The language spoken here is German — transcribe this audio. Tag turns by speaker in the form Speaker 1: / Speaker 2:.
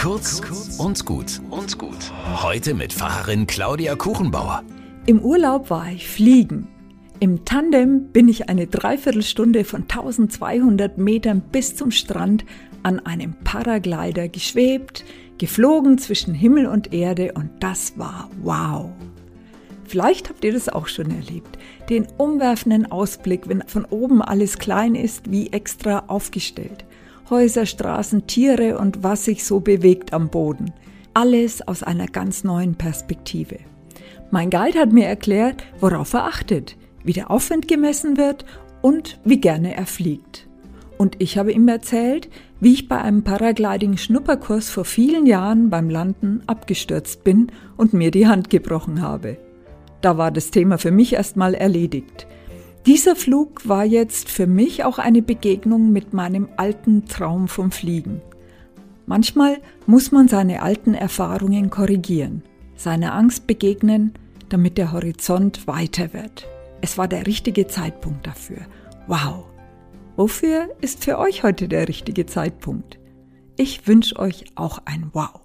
Speaker 1: Kurz und gut und gut. Heute mit Pfarrerin Claudia Kuchenbauer.
Speaker 2: Im Urlaub war ich fliegen. Im Tandem bin ich eine Dreiviertelstunde von 1200 Metern bis zum Strand an einem Paraglider geschwebt, geflogen zwischen Himmel und Erde und das war wow. Vielleicht habt ihr das auch schon erlebt. Den umwerfenden Ausblick, wenn von oben alles klein ist, wie extra aufgestellt. Häuser, Straßen, Tiere und was sich so bewegt am Boden. Alles aus einer ganz neuen Perspektive. Mein Guide hat mir erklärt, worauf er achtet, wie der Aufwand gemessen wird und wie gerne er fliegt. Und ich habe ihm erzählt, wie ich bei einem Paragliding-Schnupperkurs vor vielen Jahren beim Landen abgestürzt bin und mir die Hand gebrochen habe. Da war das Thema für mich erstmal erledigt. Dieser Flug war jetzt für mich auch eine Begegnung mit meinem alten Traum vom Fliegen. Manchmal muss man seine alten Erfahrungen korrigieren, seiner Angst begegnen, damit der Horizont weiter wird. Es war der richtige Zeitpunkt dafür. Wow! Wofür ist für euch heute der richtige Zeitpunkt? Ich wünsche euch auch ein Wow.